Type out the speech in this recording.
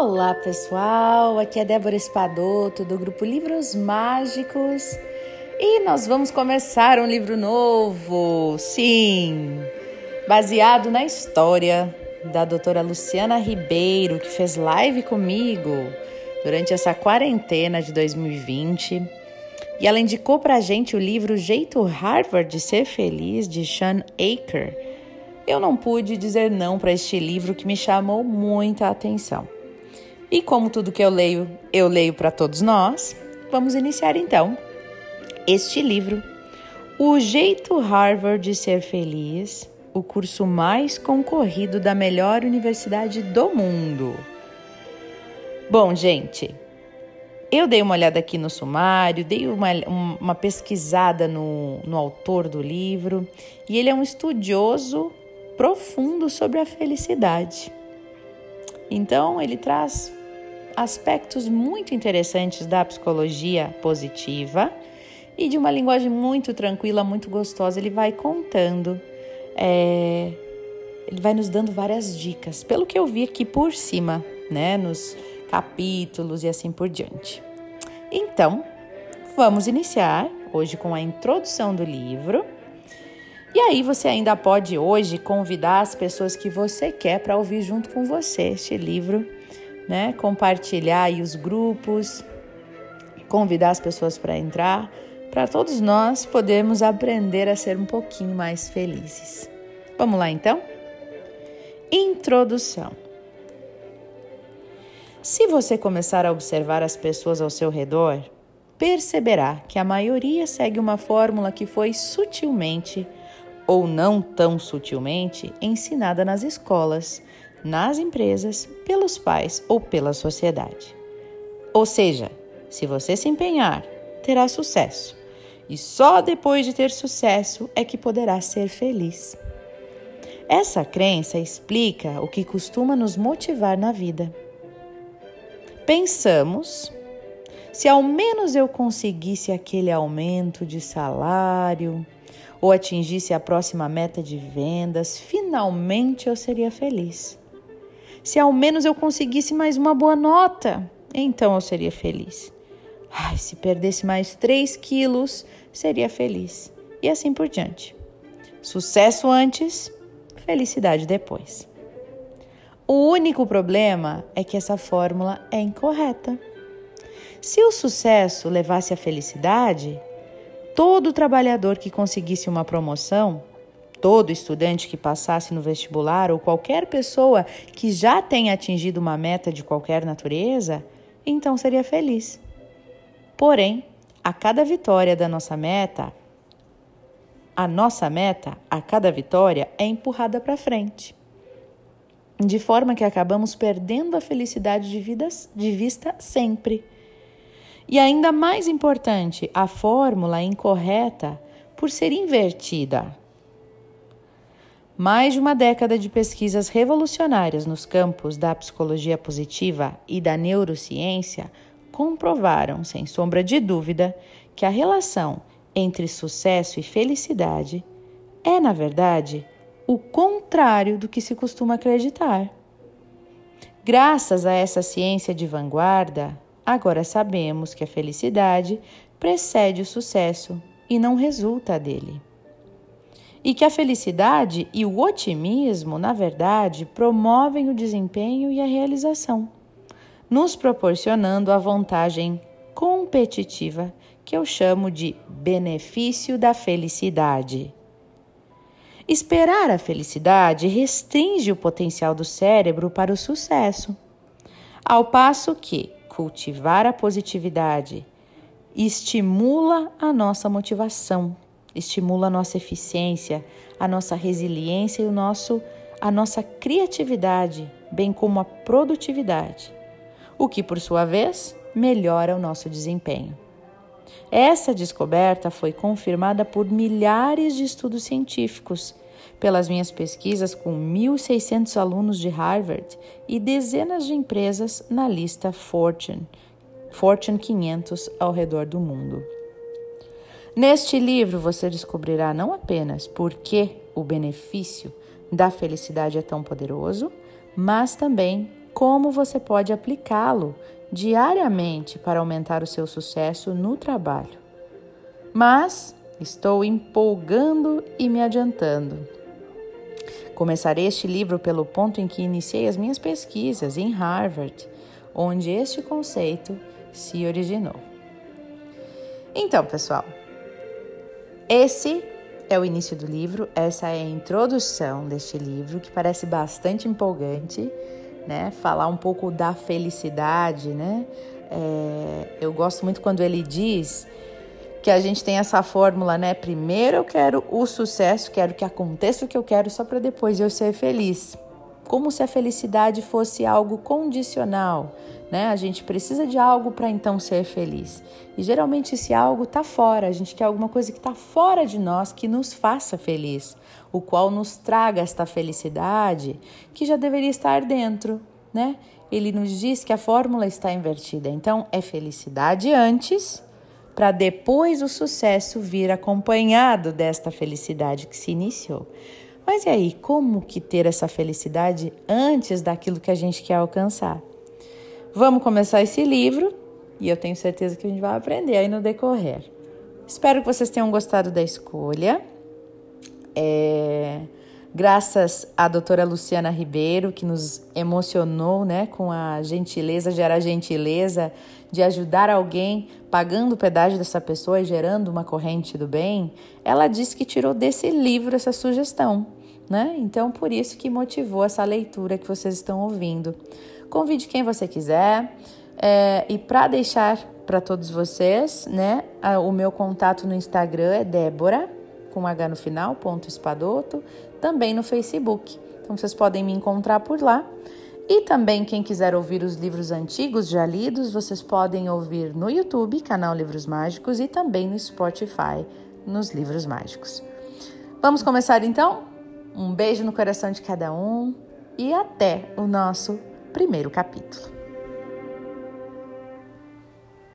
Olá pessoal, aqui é Débora Espadoto do grupo Livros Mágicos e nós vamos começar um livro novo, sim, baseado na história da doutora Luciana Ribeiro, que fez live comigo durante essa quarentena de 2020 e ela indicou pra gente o livro Jeito Harvard de Ser Feliz de Sean Aker. Eu não pude dizer não para este livro que me chamou muita atenção. E como tudo que eu leio, eu leio para todos nós, vamos iniciar então este livro, O Jeito Harvard de Ser Feliz, o curso mais concorrido da melhor universidade do mundo. Bom, gente, eu dei uma olhada aqui no sumário, dei uma, uma pesquisada no, no autor do livro e ele é um estudioso profundo sobre a felicidade. Então, ele traz aspectos muito interessantes da psicologia positiva e de uma linguagem muito tranquila, muito gostosa. Ele vai contando, é, ele vai nos dando várias dicas, pelo que eu vi aqui por cima, né, nos capítulos e assim por diante. Então, vamos iniciar hoje com a introdução do livro. E aí você ainda pode hoje convidar as pessoas que você quer para ouvir junto com você este livro né? Compartilhar aí os grupos, convidar as pessoas para entrar, para todos nós podermos aprender a ser um pouquinho mais felizes. Vamos lá então? Introdução. Se você começar a observar as pessoas ao seu redor, perceberá que a maioria segue uma fórmula que foi sutilmente ou não tão sutilmente ensinada nas escolas nas empresas, pelos pais ou pela sociedade. Ou seja, se você se empenhar, terá sucesso. E só depois de ter sucesso é que poderá ser feliz. Essa crença explica o que costuma nos motivar na vida. Pensamos: se ao menos eu conseguisse aquele aumento de salário ou atingisse a próxima meta de vendas, finalmente eu seria feliz. Se ao menos eu conseguisse mais uma boa nota, então eu seria feliz. Ai, se perdesse mais 3 quilos, seria feliz. E assim por diante. Sucesso antes, felicidade depois. O único problema é que essa fórmula é incorreta. Se o sucesso levasse à felicidade, todo trabalhador que conseguisse uma promoção Todo estudante que passasse no vestibular ou qualquer pessoa que já tenha atingido uma meta de qualquer natureza, então seria feliz. Porém, a cada vitória da nossa meta, a nossa meta, a cada vitória, é empurrada para frente. De forma que acabamos perdendo a felicidade de, vidas, de vista sempre. E ainda mais importante, a fórmula é incorreta por ser invertida. Mais de uma década de pesquisas revolucionárias nos campos da psicologia positiva e da neurociência comprovaram, sem sombra de dúvida, que a relação entre sucesso e felicidade é, na verdade, o contrário do que se costuma acreditar. Graças a essa ciência de vanguarda, agora sabemos que a felicidade precede o sucesso e não resulta dele e que a felicidade e o otimismo, na verdade, promovem o desempenho e a realização, nos proporcionando a vantagem competitiva que eu chamo de benefício da felicidade. Esperar a felicidade restringe o potencial do cérebro para o sucesso, ao passo que cultivar a positividade estimula a nossa motivação estimula a nossa eficiência, a nossa resiliência e o nosso, a nossa criatividade, bem como a produtividade, o que, por sua vez, melhora o nosso desempenho. Essa descoberta foi confirmada por milhares de estudos científicos, pelas minhas pesquisas com 1.600 alunos de Harvard e dezenas de empresas na lista Fortune, Fortune 500 ao redor do mundo. Neste livro você descobrirá não apenas por que o benefício da felicidade é tão poderoso, mas também como você pode aplicá-lo diariamente para aumentar o seu sucesso no trabalho. Mas estou empolgando e me adiantando. Começarei este livro pelo ponto em que iniciei as minhas pesquisas em Harvard, onde este conceito se originou. Então, pessoal, esse é o início do livro, essa é a introdução deste livro, que parece bastante empolgante, né? Falar um pouco da felicidade, né? É, eu gosto muito quando ele diz que a gente tem essa fórmula, né? Primeiro eu quero o sucesso, quero que aconteça o que eu quero, só para depois eu ser feliz. Como se a felicidade fosse algo condicional, né? A gente precisa de algo para então ser feliz. E geralmente esse algo está fora, a gente quer alguma coisa que está fora de nós que nos faça feliz, o qual nos traga esta felicidade que já deveria estar dentro, né? Ele nos diz que a fórmula está invertida. Então é felicidade antes para depois o sucesso vir acompanhado desta felicidade que se iniciou. Mas e aí, como que ter essa felicidade antes daquilo que a gente quer alcançar? Vamos começar esse livro e eu tenho certeza que a gente vai aprender aí no decorrer. Espero que vocês tenham gostado da escolha. É, graças à doutora Luciana Ribeiro, que nos emocionou né, com a gentileza, gera gentileza de ajudar alguém pagando o pedágio dessa pessoa e gerando uma corrente do bem, ela disse que tirou desse livro essa sugestão. Né? Então, por isso que motivou essa leitura que vocês estão ouvindo. Convide quem você quiser. É, e para deixar para todos vocês, né, o meu contato no Instagram é Débora, com H no final, ponto espadoto, também no Facebook. Então vocês podem me encontrar por lá. E também, quem quiser ouvir os livros antigos já lidos, vocês podem ouvir no YouTube, canal Livros Mágicos, e também no Spotify, nos Livros Mágicos. Vamos começar então? Um beijo no coração de cada um e até o nosso primeiro capítulo.